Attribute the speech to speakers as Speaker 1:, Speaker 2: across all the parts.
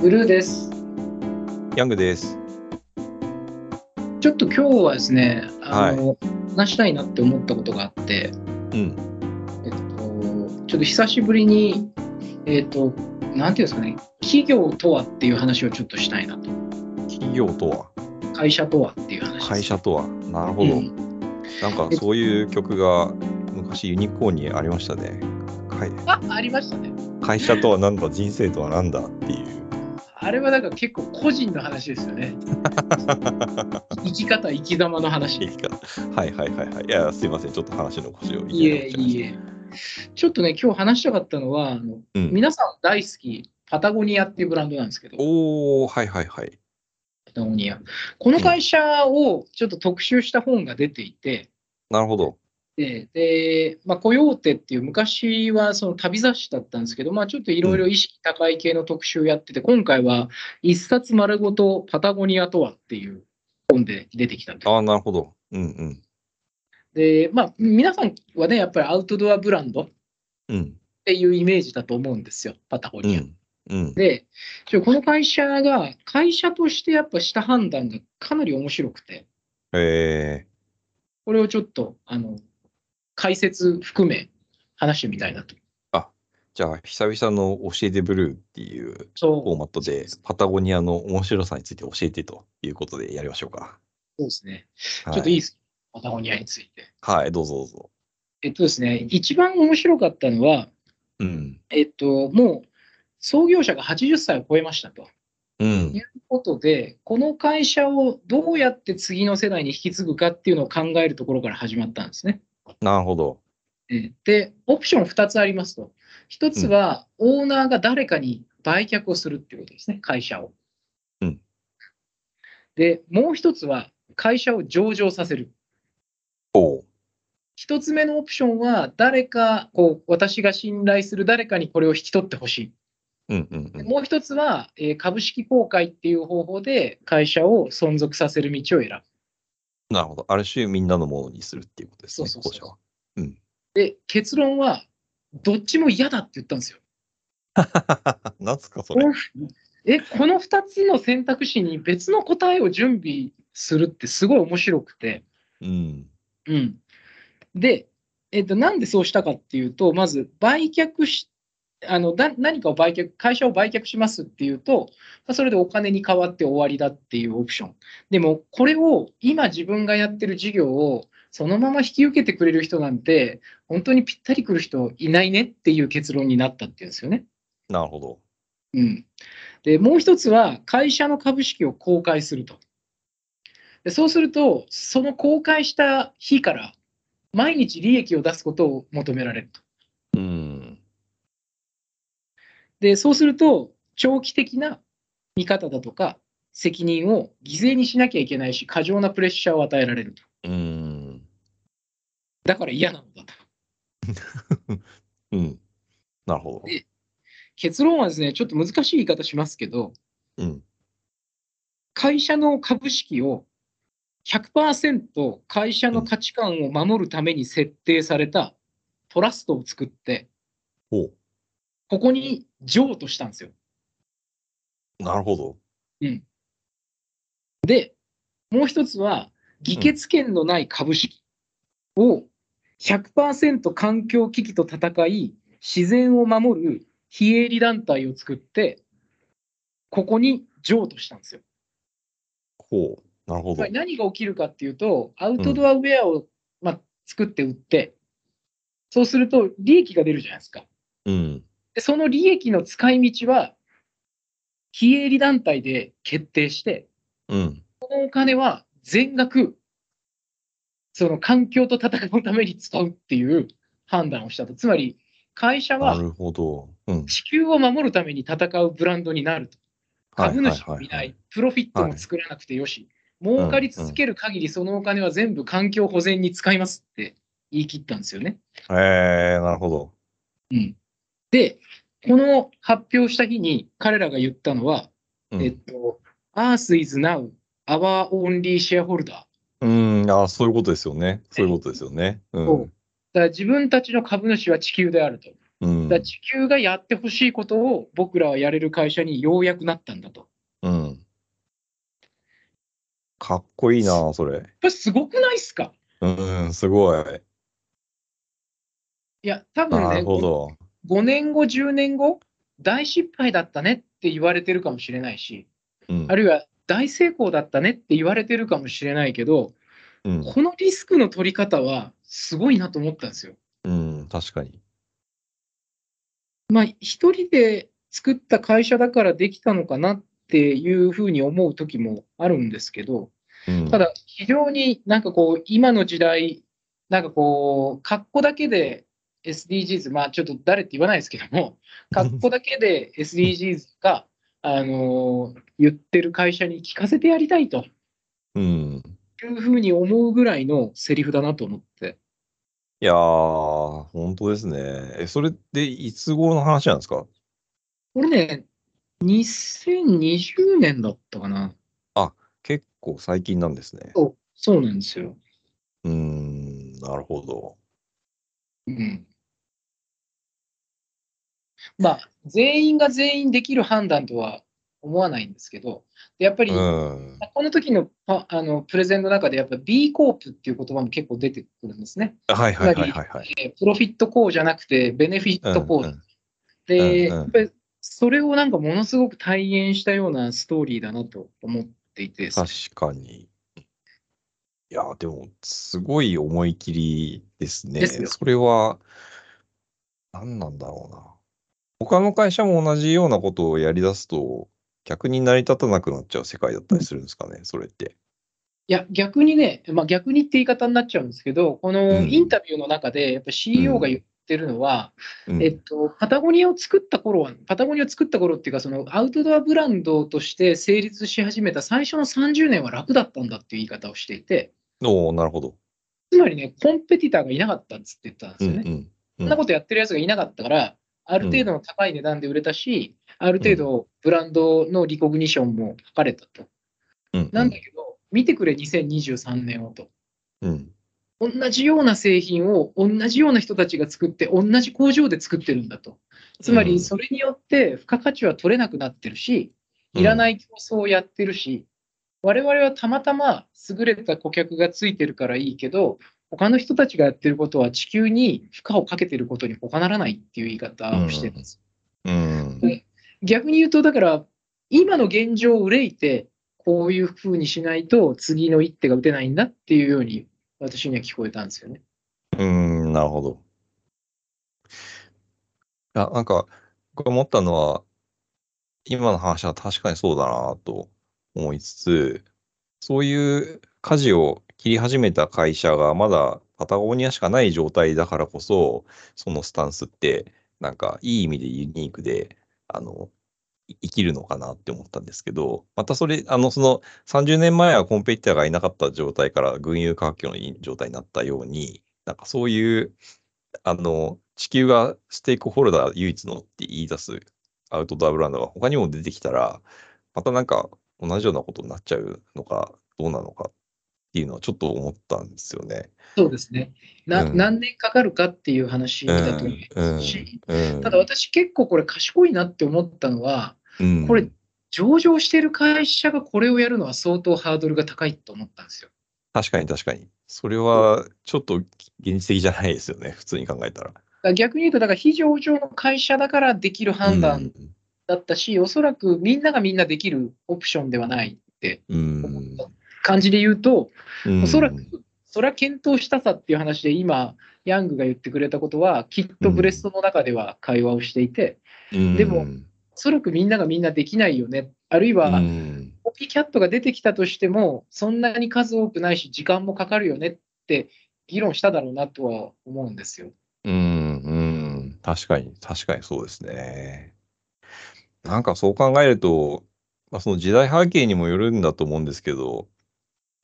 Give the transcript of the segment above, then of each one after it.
Speaker 1: ブルーです。
Speaker 2: ヤングです。
Speaker 1: ちょっと今日はですね、あの、話したいなって思ったことがあって、
Speaker 2: うん。
Speaker 1: えっと、ちょっと久しぶりに、えっと、なんていうんですかね、企業とはっていう話をちょっとしたいなと。
Speaker 2: 企業とは、
Speaker 1: 会社とはっていう話。
Speaker 2: 会社とは？なるほど。
Speaker 1: うん
Speaker 2: なんかそういう曲が昔ユニコーンにありましたね。会
Speaker 1: あ、ありましたね。
Speaker 2: 会社とは何だ、人生とは何だ？っていう。
Speaker 1: あれはなんか結構個人の話ですよね。生き方、生き様の話。
Speaker 2: はいはいはいはい。いや、すいません。ちょっと話の腰を
Speaker 1: いえいえ。ちょっとね、今日話したかったのは、あの
Speaker 2: うん、
Speaker 1: 皆さん大好き、パタゴニアっていうブランドなんですけど、
Speaker 2: おー、はいはいはい。
Speaker 1: パタゴニア。この会社をちょっと特集した本が出ていて、
Speaker 2: なるほど。
Speaker 1: で、でまあ、コヨーテっていう昔はその旅雑誌だったんですけど、まあ、ちょっといろいろ意識高い系の特集やってて、今回は一冊丸ごとパタゴニアとはっていう本で出てきたと。
Speaker 2: ああ、なるほど。うんうん。
Speaker 1: で、まあ、皆さんはね、やっぱりアウトドアブランドっ
Speaker 2: うん。
Speaker 1: ていうイメージだと思うんですよ、パタゴニア。
Speaker 2: うん。うん。
Speaker 1: で、この会社が、会社としてやっぱした判断がかなり面白くて、
Speaker 2: え
Speaker 1: これをちょっと、あの、解説含め話してみたいなと。
Speaker 2: ー、じゃあ、久々の教えてブルーっていうフォーマットで、パタゴニアの面白さについて教えてということでやりましょうか。
Speaker 1: そうですね。
Speaker 2: はい、
Speaker 1: ちょっといいですか、パタゴニアについて。
Speaker 2: はい、どうぞどうぞ。
Speaker 1: えっとですね、一番面白かったのは、
Speaker 2: うん。
Speaker 1: えっと、もう創業者が80歳を超えましたと。
Speaker 2: うん
Speaker 1: とい。うことで、この会社をどうやって次の世代に引き継ぐかっていうのを考えるところから始まったんですね。
Speaker 2: なるほど。
Speaker 1: えーで、オプション2つありますと。1つは、オーナーが誰かに売却をするっていうことですね、会社を。
Speaker 2: うん
Speaker 1: で、もう1つは、会社を上場させる。
Speaker 2: おう。
Speaker 1: 一つ目のオプションは、誰か、こう、私が信頼する誰かにこれを引き取ってほしい。
Speaker 2: うんうんうん。
Speaker 1: もう一つは、えー株式公開っていう方法で会社を存続させる道を選ぶ。
Speaker 2: なるほど。ある種みんなのものにするっていうことですね、
Speaker 1: そうそうそう
Speaker 2: 後者は。
Speaker 1: で、結論は、どっちも嫌だって言ったんですよ。
Speaker 2: なんすか、それ。
Speaker 1: え、この2つの選択肢に別の答えを準備するってすごい面白くて、
Speaker 2: うん。
Speaker 1: うん。で、えっと、なんでそうしたかっていうと、まず売却し、あのだ何かを売却、会社を売却しますっていうと、まあそれでお金に変わって終わりだっていうオプション。でも、これを今自分がやってる事業をそのまま引き受けてくれる人なんて、本当にぴったりくる人いないねっていう結論になったっていうんですよね。
Speaker 2: なるほど。
Speaker 1: うん、でもう一つは、会社の株式を公開すると。でそうすると、その公開した日から、毎日利益を出すことを求められると。
Speaker 2: うん。
Speaker 1: でそうすると、長期的な見方だとか、責任を犠牲にしなきゃいけないし、過剰なプレッシャーを与えられると。
Speaker 2: うん。
Speaker 1: だから嫌なのだと。
Speaker 2: うん。なるほど。
Speaker 1: で結論はですね、ちょっと難しい言い方しますけど、
Speaker 2: うん。
Speaker 1: 会社の株式を100%会社の価値観を守るために設定されたトラストを作って、
Speaker 2: おう
Speaker 1: ここに譲渡したんですよ。
Speaker 2: なるほど。
Speaker 1: で、もう一つは、議決権のない株式を100%環境危機と戦い、自然を守る非営利団体を作って、ここに譲渡したんですよ。
Speaker 2: ほう。なるほど。
Speaker 1: 何が起きるかっていうと、アウトドアウェアを、まあ、作って売って、そうすると利益が出るじゃないですか。
Speaker 2: うん。
Speaker 1: でその利益の使い道は、非営利団体で決定して、
Speaker 2: うん。
Speaker 1: このお金は全額、その環境と戦うために使うっていう判断をしたと。つまり、会社は
Speaker 2: なるほど。うん。
Speaker 1: 地球を守るために戦うブランドになると。株主もいな
Speaker 2: はい
Speaker 1: い、プロフィットも作らなくてよし、儲かり続ける限りそのお金は全部環境保全に使いますって言い切ったんですよね。
Speaker 2: はいはい。えー、なるほど。
Speaker 1: うん、で、この発表した日に彼らが言ったのは、
Speaker 2: うん
Speaker 1: えっと、Earth is now our only shareholder。
Speaker 2: うん、あそういうことですよね。そういうことですよね。うん。
Speaker 1: そうだから自分たちの株主は地球であると。
Speaker 2: うん
Speaker 1: だ地球がやってほしいことを僕らはやれる会社にようやくなったんだと。
Speaker 2: うん。かっこいいな、それ。
Speaker 1: これすごくないっすか？
Speaker 2: うん、すごい。
Speaker 1: いや、多分ね
Speaker 2: なる、ほど。
Speaker 1: 5年後、10年後、大失敗だったねって言われてるかもしれないし、
Speaker 2: うん
Speaker 1: あるいは大成功だったねって言われてるかもしれないけど、
Speaker 2: うん、
Speaker 1: このリスクの取り方はすごいなと思ったんですよ。
Speaker 2: うん、確かに。
Speaker 1: まあ、一人で作った会社だからできたのかなっていうふうに思う時もあるんですけど、
Speaker 2: うん、
Speaker 1: ただ、非常になんかこう、今の時代、なんかこう、格好だけで SDGs、まあちょっと誰って言わないですけども、格好だけで SDGs が、あのー言ってる会社に聞かせてやりたいと
Speaker 2: うん。
Speaker 1: いうふうに思うぐらいのセリフだなと思って。
Speaker 2: いやー、本当ですね。え、それっていつ頃の話なんですか？
Speaker 1: これね、2020年だったかな。
Speaker 2: 結構最近なんですね。
Speaker 1: そうそうなんですよ。
Speaker 2: うーん、なるほど。
Speaker 1: うん。まあ、全員が全員できる判断とは思わないんですけど、でやっぱり、
Speaker 2: うん。
Speaker 1: この時のパあのプレゼンの中で、やっぱ B コープっていう言葉も結構出てくるんですね。
Speaker 2: はいはいはいはいはい。
Speaker 1: えープロフィットコーじゃなくて、ベネフィットコー、
Speaker 2: うん
Speaker 1: で、
Speaker 2: うんうん
Speaker 1: やっぱりそれをなんかものすごく体現したようなストーリーだなと思っていて、
Speaker 2: 確かに。いや、でも、すごい思い切りですね。
Speaker 1: ですよ
Speaker 2: それは、何なんだろうな。他の会社も同じようなことをやり出すと、逆に成り立たなくなっちゃう世界だったりするんですかね、それって。
Speaker 1: いや、逆にね、まあ、逆にって言い方になっちゃうんですけど、この
Speaker 2: うん
Speaker 1: インタビューの中で、やっぱ CEO が言ってるのは、
Speaker 2: うん
Speaker 1: えっと、パタゴニアを作った頃は、パタゴニアを作った頃っていうか、そのアウトドアブランドとして成立し始めた最初の30年は楽だったんだっていう言い方をしていて、
Speaker 2: おおなるほど。
Speaker 1: つまりね、コンペティターがいなかったんですって言ったんですよね。
Speaker 2: うんうん。
Speaker 1: そんなことやってるやつがいなかったから、ある程度の高い値段で売れたし、ある程度ブランドのリコグニションも書かれたと。
Speaker 2: うんうん
Speaker 1: なんだけど、見てくれ、2023年をと。
Speaker 2: うん。
Speaker 1: 同じような製品を同じような人たちが作って、同じ工場で作ってるんだと。つまり、
Speaker 2: うん
Speaker 1: それによって付加価値は取れなくなってるし、いらない競争をやってるし、我々はたまたま優れた顧客がついてるからいいけど、他の人たちがやってることは地球に負荷をかけてることに他ならないっていう言い方をしてるんです。
Speaker 2: うん。
Speaker 1: 逆に言うと、だから、今の現状を憂いて、こういうふうにしないと次の一手が打てないんだっていうように私には聞こえたんですよね。
Speaker 2: うん、なるほど。いや、なんか、僕思ったのは、今の話は確かにそうだなと思いつつ、そういう舵を切り始めた会社がまだパタゴニアしかない状態だからこそ、そのスタンスって、なんかいい意味でユニークで、あの、生きるのかなって思ったんですけど、またそれ、あの、その30年前はコンペティターがいなかった状態から群雄割拠のいい状態になったように、なんかそういう、あの、地球がステークホルダー唯一のって言い出すアウトドアブランドが他にも出てきたら、またなんか同じようなことになっちゃうのか、どうなのかていうのはちょっと思ったんですよね。
Speaker 1: そうですね。な
Speaker 2: うん
Speaker 1: 何年かかるかっていう話だと思いますし、
Speaker 2: うん。
Speaker 1: ただ私結構これ賢いなって思ったのは、
Speaker 2: うん、
Speaker 1: これ上場してる会社がこれをやるのは相当ハードルが高いと思ったんですよ。
Speaker 2: 確かに確かに。それはちょっと現実的じゃないですよね、普通に考えたら。
Speaker 1: 逆に言うと、だから非上場の会社だからできる判断だったし、おそらくみんながみんなできるオプションではないって
Speaker 2: うん。
Speaker 1: 思った感じで言うと、
Speaker 2: うん。
Speaker 1: おそらく、それは検討したさっていう話で、今、ヤングが言ってくれたことは、きっとブレストの中では会話をしていて、
Speaker 2: うん。
Speaker 1: でもおそらくみんながみんなできないよね、あるいは、
Speaker 2: うん。
Speaker 1: コピーキャットが出てきたとしても、そんなに数多くないし、時間もかかるよねって議論しただろうなとは思うんですよ。
Speaker 2: うん、うん、確かに、確かにそうですね。なんかそう考えると、まあ、その時代背景にもよるんだと思うんですけど、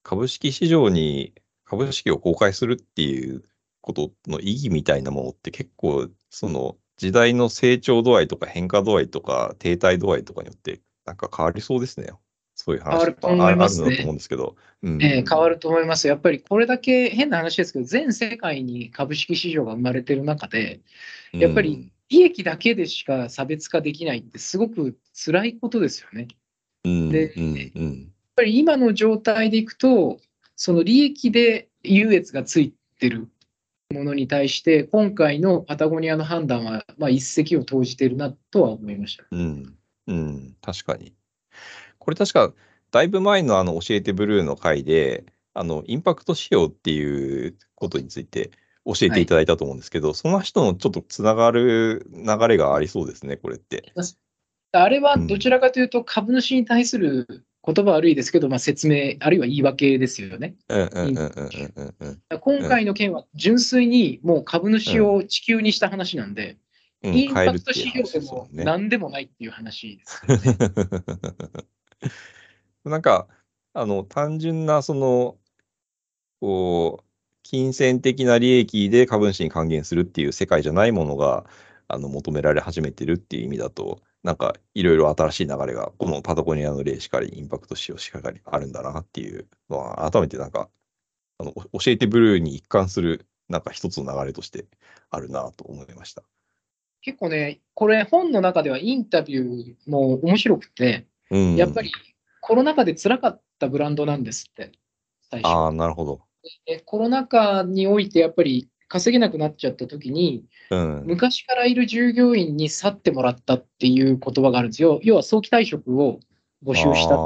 Speaker 2: 株式市場に株式を公開するっていうことの意義みたいなものって結構、その時代の成長度合いとか変化度合いとか停滞度合いとかによってなんか変わりそうですね。そういう話
Speaker 1: 変わると思いますね
Speaker 2: ああると思うんですけど。うん
Speaker 1: えー変わると思います。やっぱりこれだけ変な話ですけど、全世界に株式市場が生まれてる中で、やっぱり、利益だけでしか差別化できないって、すごく辛いことですよね。
Speaker 2: うん。
Speaker 1: で
Speaker 2: うん。うん。
Speaker 1: やっぱり今の状態でいくと、その利益で優越がついてるものに対して、今回のパタゴニアの判断は、まあ、一石を投じているなとは思いました。
Speaker 2: うん。うん。確かに。これ確か、だいぶ前のあの、教えてブルーの回で、あの、インパクト仕様っていうことについて教えていただいたと思うんですけど、その人のちょっとつながる流れがありそうですね、これって。
Speaker 1: あれはどちらかというと、株主に対する言葉悪いですけど、まあ、説明、あるいは言い訳ですよね。今回の件は純粋にもう株主を地球にした話なんで、
Speaker 2: うん。
Speaker 1: インパクト指標でも。何でもないっていう話です。
Speaker 2: なんか、あの、単純な、その、こう、金銭的な利益で株主に還元するっていう世界じゃないものが、あの、求められ始めてるっていう意味だと、なんか、いろいろ新しい流れが、このパタゴニアの例しかり、インパクト仕様しかりあるんだなっていうのは、改めてなんか、あの、お教えてブルーに一貫する、なんか一つの流れとしてあるなと思いました。
Speaker 1: 結構ね、これ本の中ではインタビューも面白くて、
Speaker 2: うん。
Speaker 1: やっぱりコロナ禍で辛かったブランドなんですって、最初。
Speaker 2: ああ、なるほど。
Speaker 1: でコロナ禍においてやっぱり稼げなくなっちゃった時に、
Speaker 2: うん。
Speaker 1: 昔からいる従業員に去ってもらったっていう言葉があるんですよ。要は早期退職を募集した。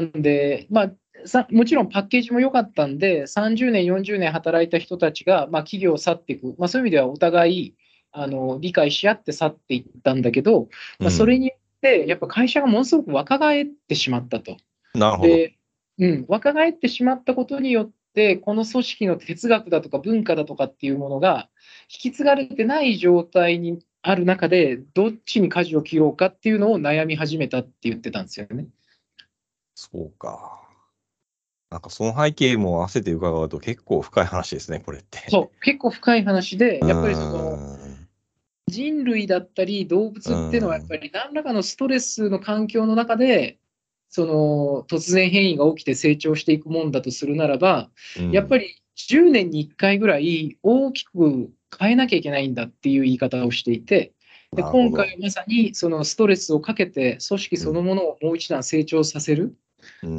Speaker 1: なんで、まあ、さもちろんパッケージも良かったんで、30年、40年働いた人たちが、まあ、企業を去っていく、まあ、そういう意味ではお互いあの理解し合って去っていったんだけど、まあ、それによって、やっぱ会社がものすごく若返ってしまったと。
Speaker 2: なるほど。
Speaker 1: で、うん、若返ってしまったことによって、この組織の哲学だとか文化だとかっていうものが引き継がれてない状態にある中で、どっちに舵を切ろうかっていうのを悩み始めたって言ってたんですよね。
Speaker 2: そうか。なんかその背景も合わせて伺うと結構深い話ですね、これって。
Speaker 1: そう、結構深い話で、やっぱりそ
Speaker 2: うん
Speaker 1: の人類だったり動物っていうのは、やっぱり何らかのストレスの環境の中で、その突然変異が起きて成長していくもんだとするならば、やっぱ
Speaker 2: り、
Speaker 1: り10年に1回ぐらい大きく変えなきゃいけないんだっていう言い方をしていて、で今回はまさにそのストレスをかけて、組織そのものをもう一段成長させる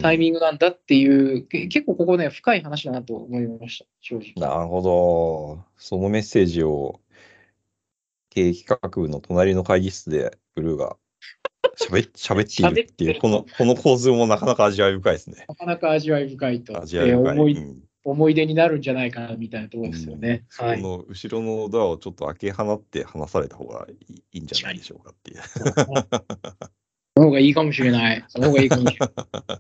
Speaker 1: タイミングなんだっていう、け結構ここね、深い話だなと思いました、正直。
Speaker 2: なるほど。そのメッセージを経営企画部の隣の会議室でブルーが喋っ喋っているっていう、このこの構図もなかなか味わい深いですね。
Speaker 1: なかなか味わい深いと、
Speaker 2: 味わい深い。
Speaker 1: えー思い
Speaker 2: うん
Speaker 1: 思い出になるんじゃないかなみたいなところですよね。はい。
Speaker 2: この後ろのドアをちょっと開け放って話された方がいいいいんじゃないでしょうかっていう。
Speaker 1: その方がいいかもしれない。その方がいいかもしれない。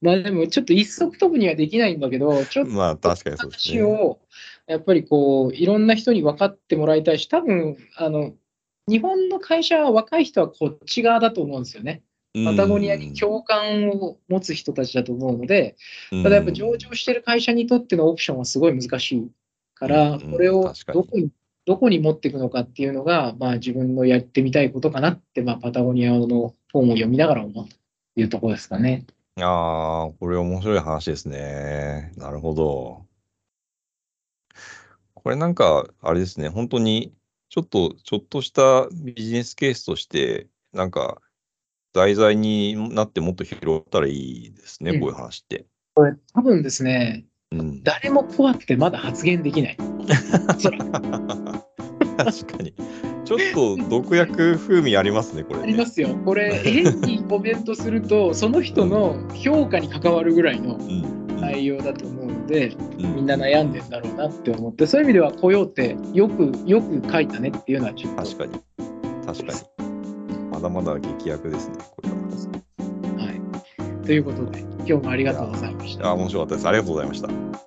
Speaker 1: まあでもちょっと一足飛ぶにはできないんだけど、ちょっと
Speaker 2: まあ確かにそうですね。
Speaker 1: 話をやっぱりこういろんな人に分かってもらいたいし、多分あの日本の会社は若い人はこっち側だと思うんですよね。パタゴニアに共感を持つ人たちだと思うので、ただやっぱ上場してる会社にとってのオプションはすごい難しいから、
Speaker 2: うん
Speaker 1: これをどこにどこに持っていくのかっていうのが、まあ、自分のやってみたいことかなって、まあ、パタゴニアの本を読みながら思うというところですかね。
Speaker 2: ああ、これ面白い話ですね。なるほど。これなんか、あれですね、本当に、ちょっと、ちょっとしたビジネスケースとして、なんか、題材になってもっと拾ったらいいですね、
Speaker 1: うん
Speaker 2: こういう話って。
Speaker 1: これ多分ですね、
Speaker 2: うん。
Speaker 1: 誰も怖くてまだ発言できない。
Speaker 2: 確かに。ちょっと毒薬風味ありますね、これ、ね。
Speaker 1: ありますよ。これ、変にコメントすると、その人の評価に関わるぐらいの
Speaker 2: うん。うん
Speaker 1: 内容だと思うので、
Speaker 2: うん
Speaker 1: みんな悩んでんだろうなって思って、そういう意味では、コヨーテ、よく、よく書いたねっていうのはちょっと。
Speaker 2: 確かに。確かに。まだまだ劇薬ですね、これは。
Speaker 1: はい。ということで、今日もありがとうございました。
Speaker 2: あ、面白かったです。ありがとうございました。